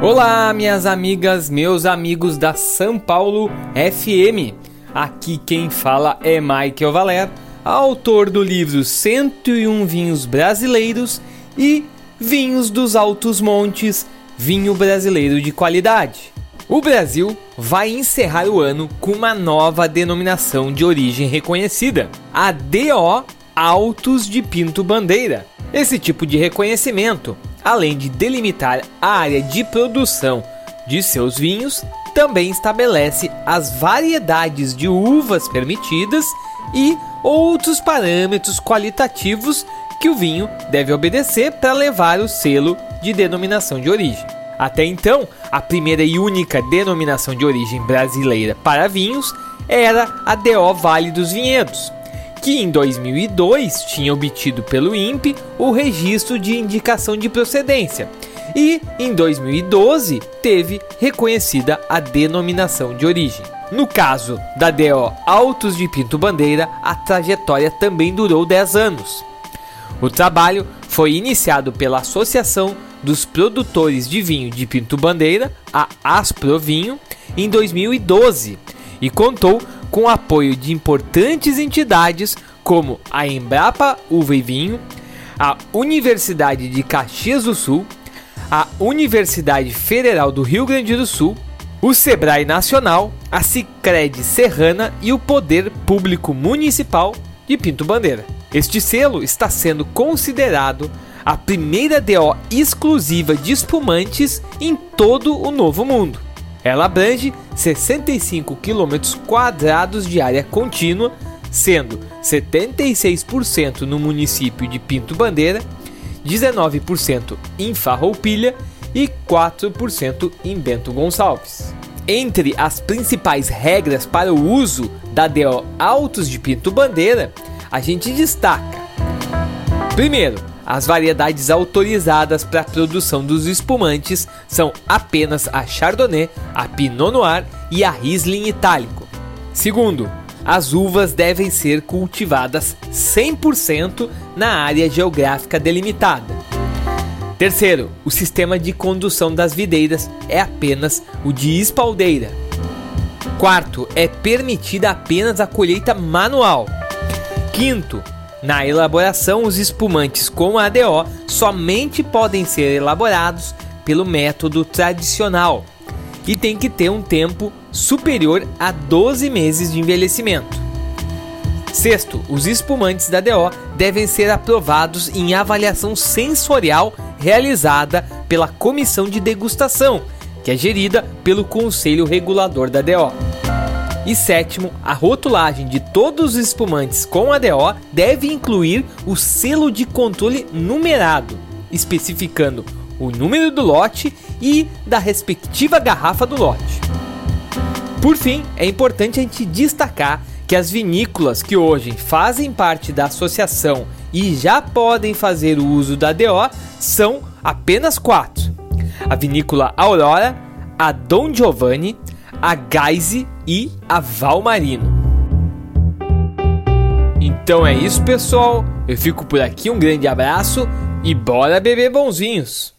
Olá, minhas amigas, meus amigos da São Paulo FM. Aqui quem fala é Michael Valer, autor do livro 101 Vinhos Brasileiros e Vinhos dos Altos Montes, vinho brasileiro de qualidade. O Brasil vai encerrar o ano com uma nova denominação de origem reconhecida, a DO Altos de Pinto Bandeira. Esse tipo de reconhecimento, além de delimitar a área de produção de seus vinhos, também estabelece as variedades de uvas permitidas e outros parâmetros qualitativos que o vinho deve obedecer para levar o selo de denominação de origem. Até então, a primeira e única denominação de origem brasileira para vinhos era a DO Vale dos Vinhedos, que em 2002 tinha obtido pelo INPE o registro de indicação de procedência e em 2012 teve reconhecida a denominação de origem. No caso da DO Altos de Pinto Bandeira, a trajetória também durou 10 anos. O trabalho foi iniciado pela Associação dos produtores de vinho de Pinto Bandeira, a Asprovinho, em 2012 e contou com apoio de importantes entidades como a Embrapa Uva e Vinho, a Universidade de Caxias do Sul, a Universidade Federal do Rio Grande do Sul, o Sebrae Nacional, a Sicredi Serrana e o Poder Público Municipal de Pinto Bandeira. Este selo está sendo considerado a primeira DO exclusiva de espumantes em todo o Novo Mundo. Ela abrange 65 km quadrados de área contínua, sendo 76% no município de Pinto Bandeira, 19% em Farroupilha e 4% em Bento Gonçalves. Entre as principais regras para o uso da DO Altos de Pinto Bandeira, a gente destaca: primeiro, as variedades autorizadas para a produção dos espumantes são apenas a Chardonnay, a Pinot Noir e a Riesling Itálico. Segundo, as uvas devem ser cultivadas 100% na área geográfica delimitada. Terceiro, o sistema de condução das videiras é apenas o de espaldeira. Quarto, é permitida apenas a colheita manual. Quinto, na elaboração, os espumantes com ADO somente podem ser elaborados pelo método tradicional e tem que ter um tempo superior a 12 meses de envelhecimento. Sexto, os espumantes da DO devem ser aprovados em avaliação sensorial realizada pela comissão de degustação, que é gerida pelo Conselho Regulador da DO. E sétimo, a rotulagem de todos os espumantes com ADO deve incluir o selo de controle numerado, especificando o número do lote e da respectiva garrafa do lote. Por fim, é importante a gente destacar que as vinícolas que hoje fazem parte da associação e já podem fazer o uso da DO são apenas quatro: a vinícola Aurora, a Dom Giovanni, a Geise e a Valmarino. Então é isso, pessoal. Eu fico por aqui, um grande abraço e bora beber bonzinhos!